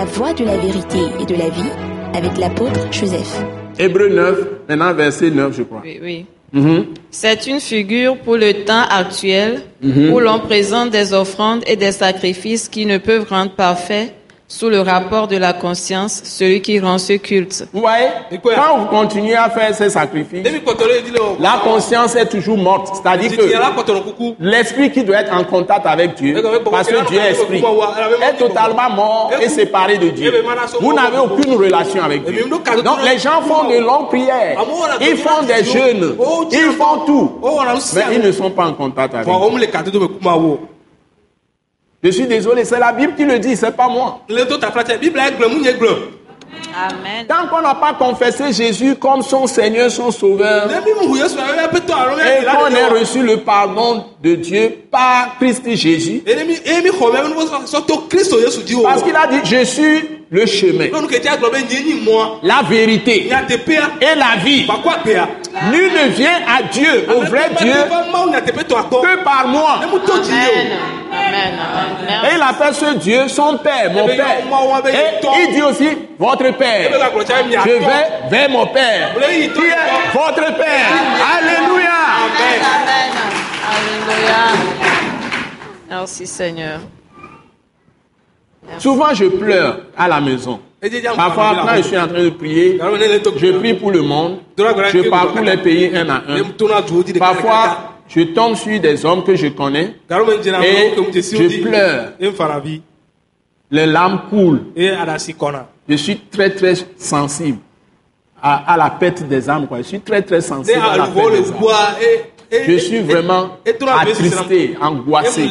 la voie de la vérité et de la vie avec l'apôtre Joseph. Hébreu 9, maintenant verset 9, je crois. Oui, oui. Mhm. C'est une figure pour le temps actuel où l'on présente des offrandes et des sacrifices qui ne peuvent rendre parfait sous le rapport de la conscience celui qui rend ce culte. Vous voyez, quand vous continuez à faire ces sacrifices, la conscience est toujours morte. C'est-à-dire que l'esprit qui doit être en contact avec Dieu, parce que Dieu est esprit, est totalement mort et séparé de Dieu. Vous n'avez aucune relation avec Dieu. Donc les gens font de longues prières, ils font des jeûnes, ils font tout, O wɔna nu mais ils ne sont pas en contact avec Dieu. Je suis désolé, c'est la Bible qui le dit, c'est pas moi. Amen. Tant qu'on n'a pas confessé Jésus comme son Seigneur, son Sauveur, et qu'on ait reçu le pardon de Dieu par Christ Jésus, parce qu'il a dit, je suis le chemin, la vérité et la vie. Nul ne vient à Dieu, au vrai Dieu, que par moi. Amen. Amen. Et il appelle ce Dieu son Père, mon Père. Et il dit aussi, votre Père. mi Je vais vers mon Père, qui est votre Père? Alléluia. Alléluia. Merci Seigneur. Souvent, je pleure à la maison. Parfois, quand je suis en train de prier, je prie pour le monde. Je parcours les pays un à un. Parfois, je tombe sur des hommes que je connais. Et je pleure. Et Les larmes coulent. kɔna. Je suis très, très sensible à, à la perte des âmes. Quoi. Je suis très, très sensible à la perte des âmes. e. e- Je suis e- vraiment e- attristé, angoissé.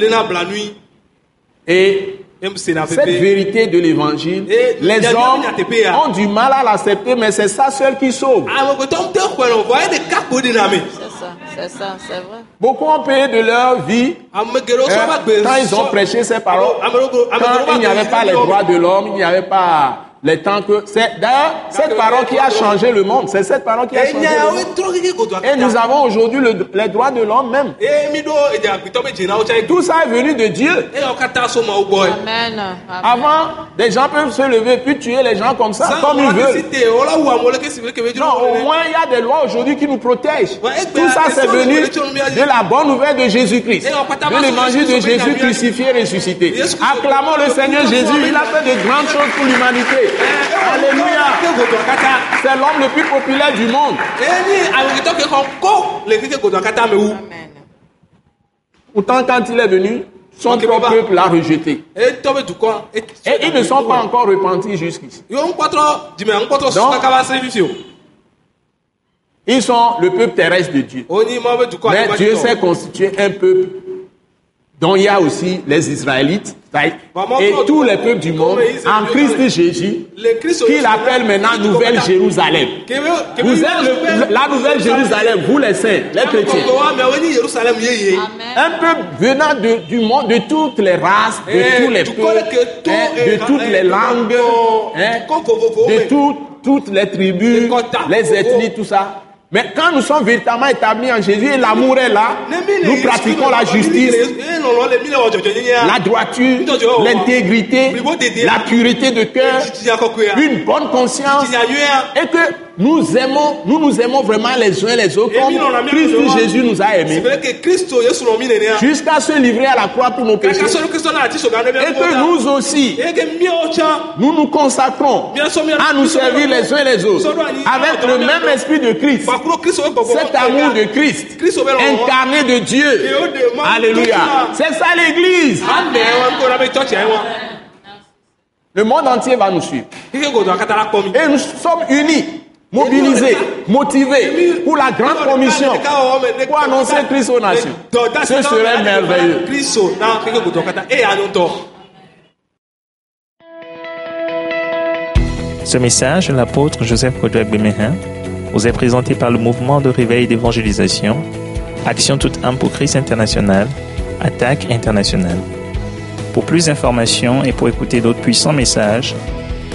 Et cette vérité de l'évangile, les hommes TPA. ont du mal à l'accepter, mais c'est ça seul qui sauve. C'est ça, c'est vrai. Beaucoup ont payé de leur vie hein, quand ils ont prêché ces paroles. Quand il n'y avait pas les droits de l'homme, il n'y avait pas les temps que... C'est d'ailleurs cette parole qui a changé le monde. C'est cette parole qui a changé le monde. Et nous avons aujourd'hui le- les droits de l'homme même. E dzinawo tsa Tout ça est venu de Dieu. Amen. Avant, des gens peuvent se lever puis tuer les gens comme ça, comme ils veulent. dzro Non, au moins il y a des lois aujourd'hui qui nous protègent. Tout ça ben, c'est ça, venu on est sur le de la bonne nouvelle de Jésus-Christ, de l'évangile de Jésus crucifié et ressuscité. Acclamons le Seigneur Jésus, il a fait de grandes choses pour l'humanité. Alléluia. C'est l'homme le plus populaire du monde. Amen. Pourtant, quand il est venu, son propre peuple l'a rejeté. Et- ils ne sont pas encore repentis jusqu'ici. Ils sont le peuple terrestre de Dieu. Mais Dieu s'est constitué un peuple dont il y a aussi les Israélites et tous les peuples du monde en Christ. Jésus qu'il appelle maintenant Nouvelle Jérusalem. Vous êtes le- la Nouvelle Jérusalem, vous les saints, les chrétiens. Un peuple venant de- du monde, de toutes les races, de Eh, tous les peuples, hein, de toutes les langues, hein, de toutes les tribus, Les ethnies, tout ça. Mais quand nous sommes véritablement établis en Jésus et l'amour est là, nous pratiquons la justice, la droiture, l'intégrité, la pureté de cœur, une bonne conscience, et que nous aimons, nous nous aimons vraiment les uns les autres comme Christ Jésus nous a aimés, jusqu'à se livrer à la croix pour nos péchés. Et que nous aussi, nous nous consacrons à nous servir les uns les autres avec le même esprit de Christ, cet amour de Christ, incarné de Dieu. Alléluia. C'est ça l'église. Le monde entier va nous suivre. Et nous sommes unis, mobilisés, motivés pour la grande commission, pour annoncer Christ aux nations. Ce serait merveilleux. Ce message de l'apôtre Joseph Kodouak Bemehin vous est présenté par le mouvement de réveil d'évangélisation, Action toute âme pour Christ international, Attaque internationale. Pour plus d'informations et pour écouter d'autres puissants messages,